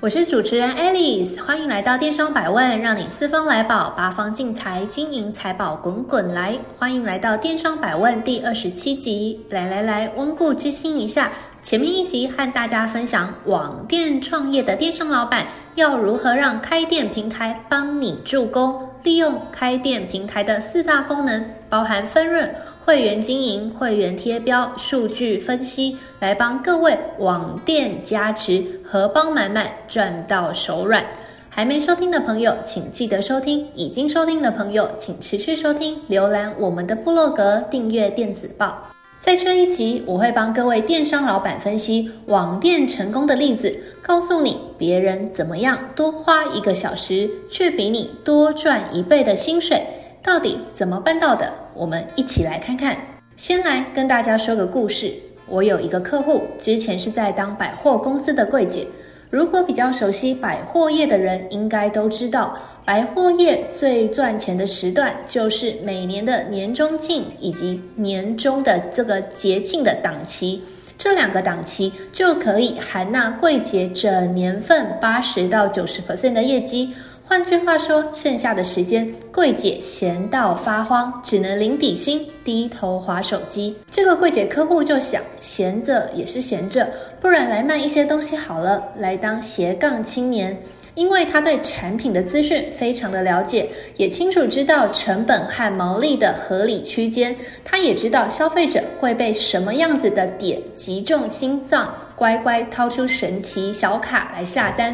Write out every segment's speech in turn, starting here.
我是主持人 Alice，欢迎来到电商百万，让你四方来宝，八方进财，金银财宝滚滚来。欢迎来到电商百万第二十七集，来来来，温故知新一下。前面一集和大家分享网店创业的电商老板要如何让开店平台帮你助攻，利用开店平台的四大功能，包含分润。会员经营、会员贴标、数据分析，来帮各位网店加持，荷包满满，赚到手软。还没收听的朋友，请记得收听；已经收听的朋友，请持续收听。浏览我们的部落格，订阅电子报。在这一集，我会帮各位电商老板分析网店成功的例子，告诉你别人怎么样多花一个小时，却比你多赚一倍的薪水。到底怎么办到的？我们一起来看看。先来跟大家说个故事。我有一个客户，之前是在当百货公司的柜姐。如果比较熟悉百货业的人，应该都知道，百货业最赚钱的时段就是每年的年中庆以及年终的这个节庆的档期。这两个档期就可以含纳柜姐整年份八十到九十 percent 的业绩。换句话说，剩下的时间，柜姐闲到发慌，只能领底薪，低头滑手机。这个柜姐客户就想，闲着也是闲着，不然来卖一些东西好了，来当斜杠青年。因为他对产品的资讯非常的了解，也清楚知道成本和毛利的合理区间。他也知道消费者会被什么样子的点击中心脏，乖乖掏出神奇小卡来下单。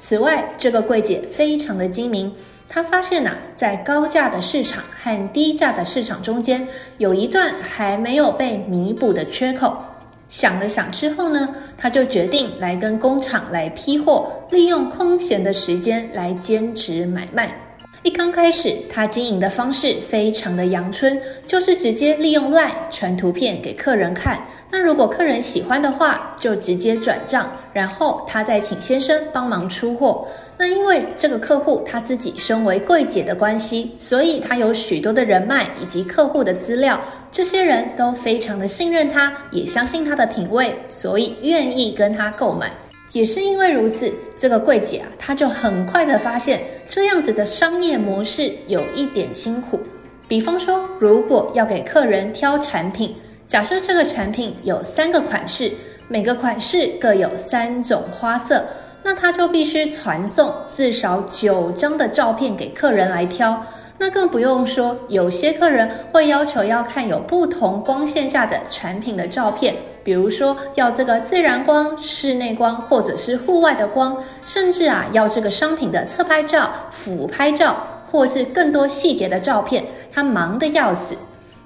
此外，这个柜姐非常的精明，她发现呐、在高价的市场和低价的市场中间，有一段还没有被弥补的缺口。想了想之后呢，她就决定来跟工厂来批货，利用空闲的时间来兼职买卖。一刚开始，他经营的方式非常的阳春，就是直接利用 LINE 传图片给客人看。那如果客人喜欢的话，就直接转账，然后他再请先生帮忙出货。那因为这个客户他自己身为柜姐的关系，所以他有许多的人脉以及客户的资料，这些人都非常的信任他，也相信他的品味，所以愿意跟他购买。也是因为如此，这个柜姐啊，她就很快的发现这样子的商业模式有一点辛苦。比方说，如果要给客人挑产品，假设这个产品有三个款式，每个款式各有三种花色，那她就必须传送至少九张的照片给客人来挑。那更不用说，有些客人会要求要看有不同光线下的产品的照片，比如说要这个自然光、室内光，或者是户外的光，甚至啊要这个商品的侧拍照、俯拍照，或是更多细节的照片，他忙得要死。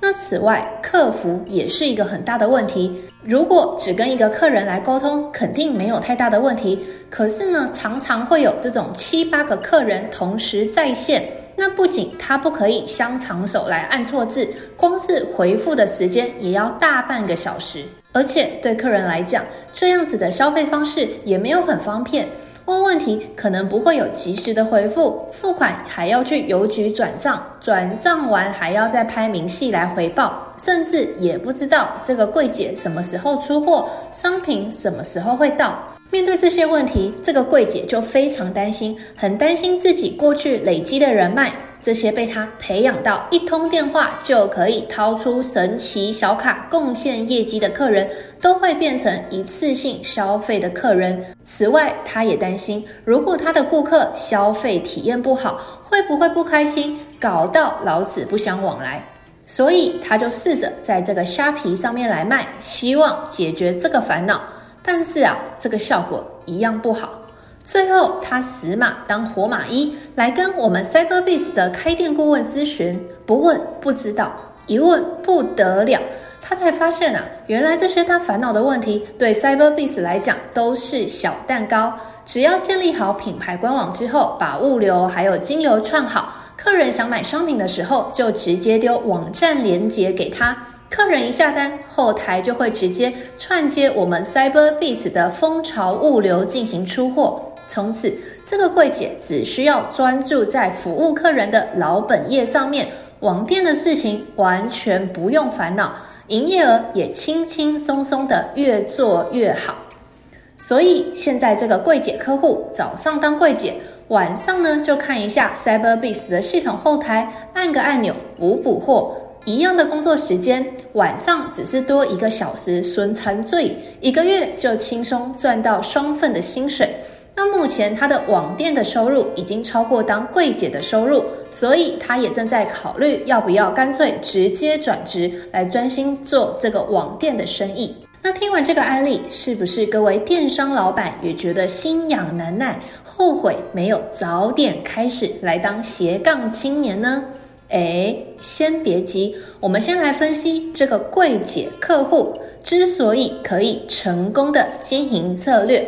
那此外，客服也是一个很大的问题。如果只跟一个客人来沟通，肯定没有太大的问题。可是呢，常常会有这种七八个客人同时在线。那不仅他不可以香肠手来按错字，光是回复的时间也要大半个小时，而且对客人来讲，这样子的消费方式也没有很方便。问问题可能不会有及时的回复，付款还要去邮局转账，转账完还要再拍明细来回报，甚至也不知道这个柜姐什么时候出货，商品什么时候会到。面对这些问题，这个柜姐就非常担心，很担心自己过去累积的人脉，这些被她培养到一通电话就可以掏出神奇小卡贡献业绩的客人，都会变成一次性消费的客人。此外，她也担心，如果她的顾客消费体验不好，会不会不开心，搞到老死不相往来？所以，她就试着在这个虾皮上面来卖，希望解决这个烦恼。但是啊，这个效果一样不好。最后，他死马当活马医，来跟我们 CyberBase 的开店顾问咨询。不问不知道，一问不得了，他才发现啊，原来这些他烦恼的问题，对 CyberBase 来讲都是小蛋糕。只要建立好品牌官网之后，把物流还有金流串好，客人想买商品的时候，就直接丢网站链接给他。客人一下单，后台就会直接串接我们 Cyberbiz 的蜂巢物流进行出货。从此，这个柜姐只需要专注在服务客人的老本业上面，网店的事情完全不用烦恼，营业额也轻轻松松的越做越好。所以现在这个柜姐客户早上当柜姐，晚上呢就看一下 Cyberbiz 的系统后台，按个按钮补补货。一样的工作时间，晚上只是多一个小时，损残罪，一个月就轻松赚到双份的薪水。那目前他的网店的收入已经超过当柜姐的收入，所以他也正在考虑要不要干脆直接转职来专心做这个网店的生意。那听完这个案例，是不是各位电商老板也觉得心痒难耐，后悔没有早点开始来当斜杠青年呢？诶，先别急，我们先来分析这个柜姐客户之所以可以成功的经营策略。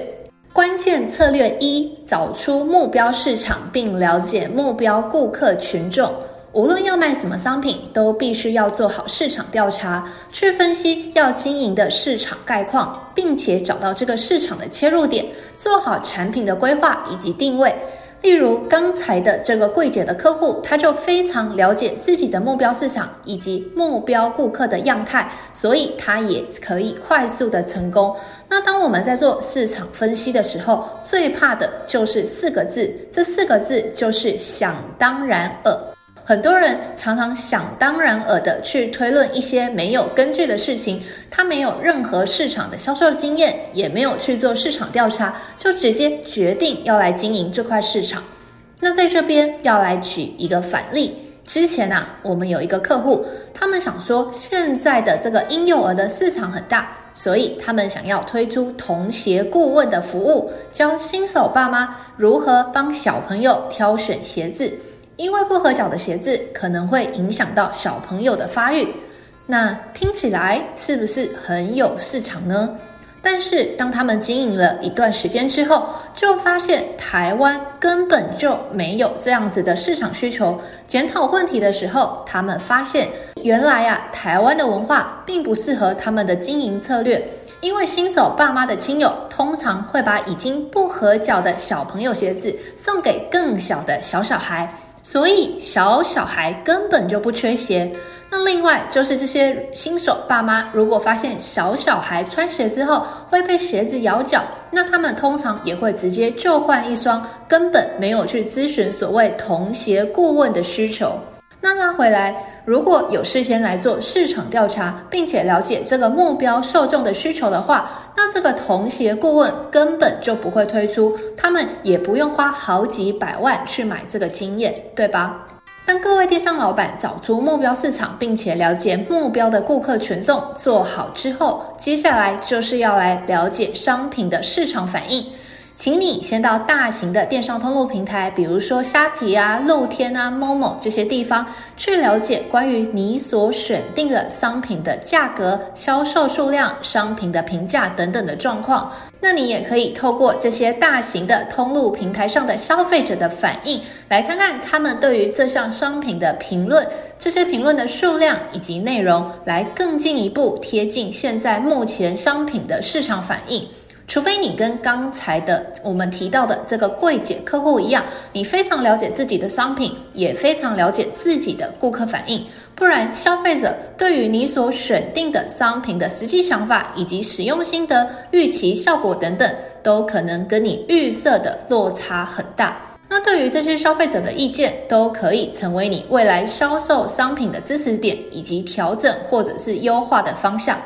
关键策略一：找出目标市场，并了解目标顾客群众。无论要卖什么商品，都必须要做好市场调查，去分析要经营的市场概况，并且找到这个市场的切入点，做好产品的规划以及定位。例如刚才的这个柜姐的客户，他就非常了解自己的目标市场以及目标顾客的样态，所以他也可以快速的成功。那当我们在做市场分析的时候，最怕的就是四个字，这四个字就是想当然尔。很多人常常想当然尔的去推论一些没有根据的事情，他没有任何市场的销售经验，也没有去做市场调查，就直接决定要来经营这块市场。那在这边要来举一个反例，之前啊，我们有一个客户，他们想说现在的这个婴幼儿的市场很大，所以他们想要推出童鞋顾问的服务，教新手爸妈如何帮小朋友挑选鞋子。因为不合脚的鞋子可能会影响到小朋友的发育，那听起来是不是很有市场呢？但是当他们经营了一段时间之后，就发现台湾根本就没有这样子的市场需求。检讨问题的时候，他们发现原来啊，台湾的文化并不适合他们的经营策略，因为新手爸妈的亲友通常会把已经不合脚的小朋友鞋子送给更小的小小孩。所以小小孩根本就不缺鞋。那另外就是这些新手爸妈，如果发现小小孩穿鞋之后会被鞋子咬脚，那他们通常也会直接就换一双，根本没有去咨询所谓童鞋顾问的需求。那拉回来，如果有事先来做市场调查，并且了解这个目标受众的需求的话，那这个童鞋顾问根本就不会推出，他们也不用花好几百万去买这个经验，对吧？当各位电商老板找出目标市场，并且了解目标的顾客群众做好之后，接下来就是要来了解商品的市场反应。请你先到大型的电商通路平台，比如说虾皮啊、露天啊、某某这些地方，去了解关于你所选定的商品的价格、销售数量、商品的评价等等的状况。那你也可以透过这些大型的通路平台上的消费者的反应，来看看他们对于这项商品的评论，这些评论的数量以及内容，来更进一步贴近现在目前商品的市场反应。除非你跟刚才的我们提到的这个柜姐客户一样，你非常了解自己的商品，也非常了解自己的顾客反应，不然消费者对于你所选定的商品的实际想法以及使用心得、预期效果等等，都可能跟你预设的落差很大。那对于这些消费者的意见，都可以成为你未来销售商品的知识点，以及调整或者是优化的方向。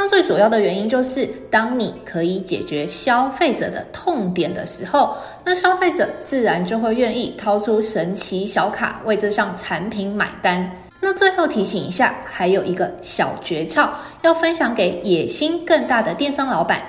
那最主要的原因就是，当你可以解决消费者的痛点的时候，那消费者自然就会愿意掏出神奇小卡为这项产品买单。那最后提醒一下，还有一个小诀窍要分享给野心更大的电商老板，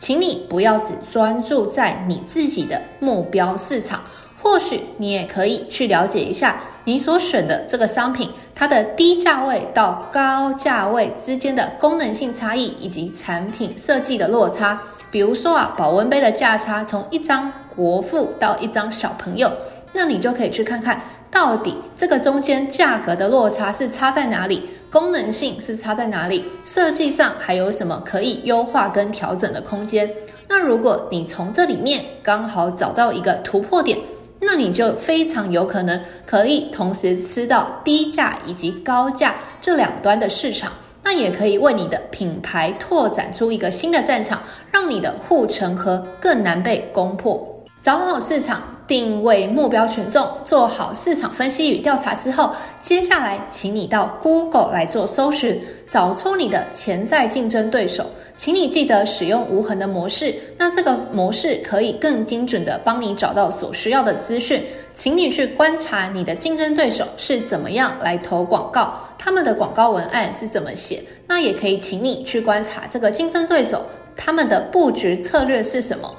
请你不要只专注在你自己的目标市场，或许你也可以去了解一下你所选的这个商品，它的低价位到高价位之间的功能性差异以及产品设计的落差。比如说啊，保温杯的价差从一张国父到一张小朋友，那你就可以去看看到底这个中间价格的落差是差在哪里，功能性是差在哪里，设计上还有什么可以优化跟调整的空间。那如果你从这里面刚好找到一个突破点，那你就非常有可能可以同时吃到低价以及高价这两端的市场。那也可以为你的品牌拓展出一个新的战场，让你的护城河更难被攻破。找好市场。定位目标权重，做好市场分析与调查之后，接下来请你到 Google 来做搜寻，找出你的潜在竞争对手。请你记得使用无痕的模式，那这个模式可以更精准的帮你找到所需要的资讯。请你去观察你的竞争对手是怎么样来投广告，他们的广告文案是怎么写。那也可以请你去观察这个竞争对手，他们的布局策略是什么。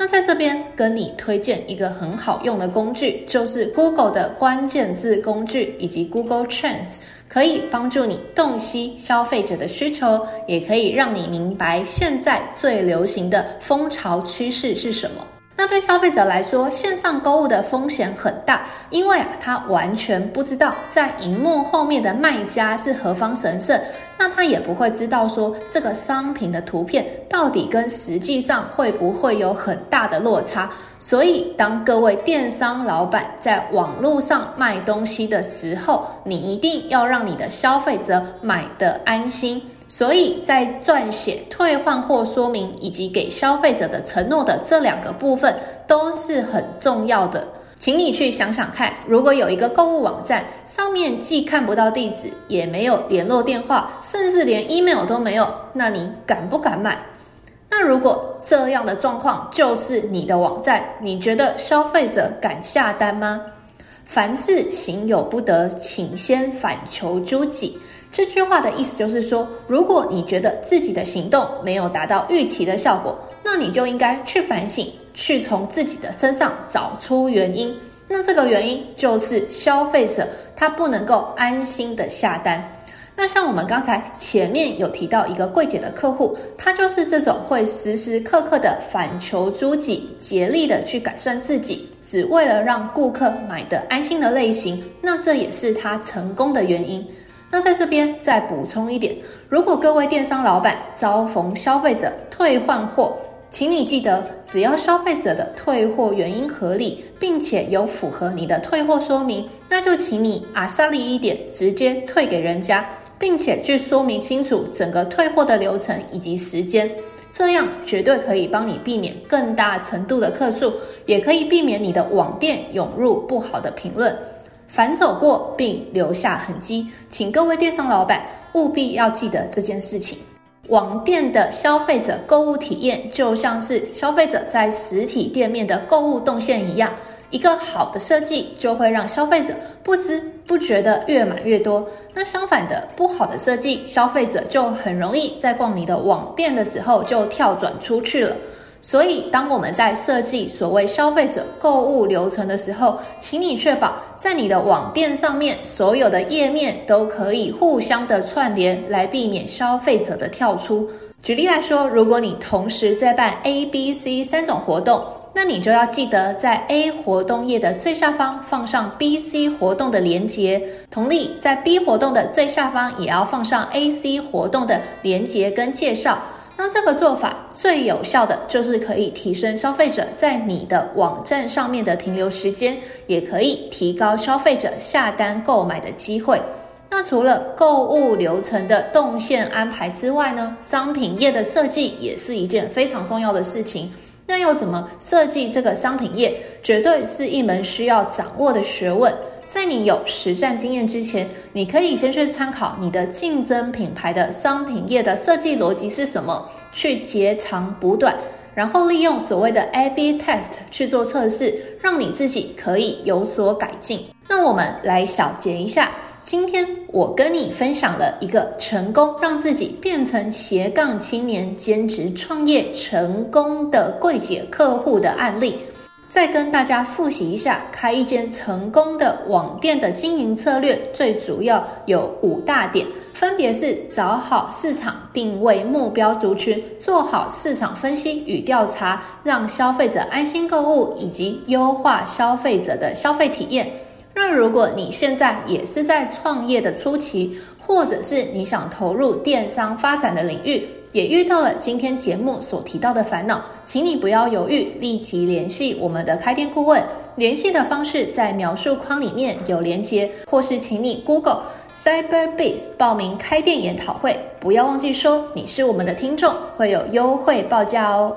那在这边跟你推荐一个很好用的工具，就是 Google 的关键字工具以及 Google Trends，可以帮助你洞悉消费者的需求，也可以让你明白现在最流行的风潮趋势是什么。那对消费者来说，线上购物的风险很大，因为啊，他完全不知道在荧幕后面的卖家是何方神圣，那他也不会知道说这个商品的图片到底跟实际上会不会有很大的落差。所以，当各位电商老板在网络上卖东西的时候，你一定要让你的消费者买得安心。所以在撰写退换货说明以及给消费者的承诺的这两个部分都是很重要的，请你去想想看，如果有一个购物网站上面既看不到地址，也没有联络电话，甚至连 email 都没有，那你敢不敢买？那如果这样的状况就是你的网站，你觉得消费者敢下单吗？凡事行有不得，请先反求诸己。这句话的意思就是说，如果你觉得自己的行动没有达到预期的效果，那你就应该去反省，去从自己的身上找出原因。那这个原因就是消费者他不能够安心的下单。那像我们刚才前面有提到一个柜姐的客户，他就是这种会时时刻刻的反求诸己，竭力的去改善自己，只为了让顾客买得安心的类型。那这也是他成功的原因。那在这边再补充一点，如果各位电商老板遭逢消费者退换货，请你记得，只要消费者的退货原因合理，并且有符合你的退货说明，那就请你阿萨利一点，直接退给人家，并且去说明清楚整个退货的流程以及时间，这样绝对可以帮你避免更大程度的客诉，也可以避免你的网店涌入不好的评论。反走过并留下痕迹，请各位电商老板务必要记得这件事情。网店的消费者购物体验就像是消费者在实体店面的购物动线一样，一个好的设计就会让消费者不知不觉的越买越多。那相反的，不好的设计，消费者就很容易在逛你的网店的时候就跳转出去了。所以，当我们在设计所谓消费者购物流程的时候，请你确保在你的网店上面所有的页面都可以互相的串联，来避免消费者的跳出。举例来说，如果你同时在办 A、B、C 三种活动，那你就要记得在 A 活动页的最下方放上 B、C 活动的连接，同理，在 B 活动的最下方也要放上 A、C 活动的连接跟介绍。那这个做法最有效的就是可以提升消费者在你的网站上面的停留时间，也可以提高消费者下单购买的机会。那除了购物流程的动线安排之外呢，商品页的设计也是一件非常重要的事情。那又怎么设计这个商品页，绝对是一门需要掌握的学问。在你有实战经验之前，你可以先去参考你的竞争品牌的商品页的设计逻辑是什么，去截长补短，然后利用所谓的 A/B test 去做测试，让你自己可以有所改进。那我们来小结一下，今天我跟你分享了一个成功让自己变成斜杠青年兼职创业成功的柜姐客户的案例。再跟大家复习一下，开一间成功的网店的经营策略，最主要有五大点，分别是找好市场定位目标族群，做好市场分析与调查，让消费者安心购物，以及优化消费者的消费体验。那如果你现在也是在创业的初期，或者是你想投入电商发展的领域，也遇到了今天节目所提到的烦恼，请你不要犹豫，立即联系我们的开店顾问。联系的方式在描述框里面有连接，或是请你 Google Cyber Base 报名开店研讨会。不要忘记说你是我们的听众，会有优惠报价哦。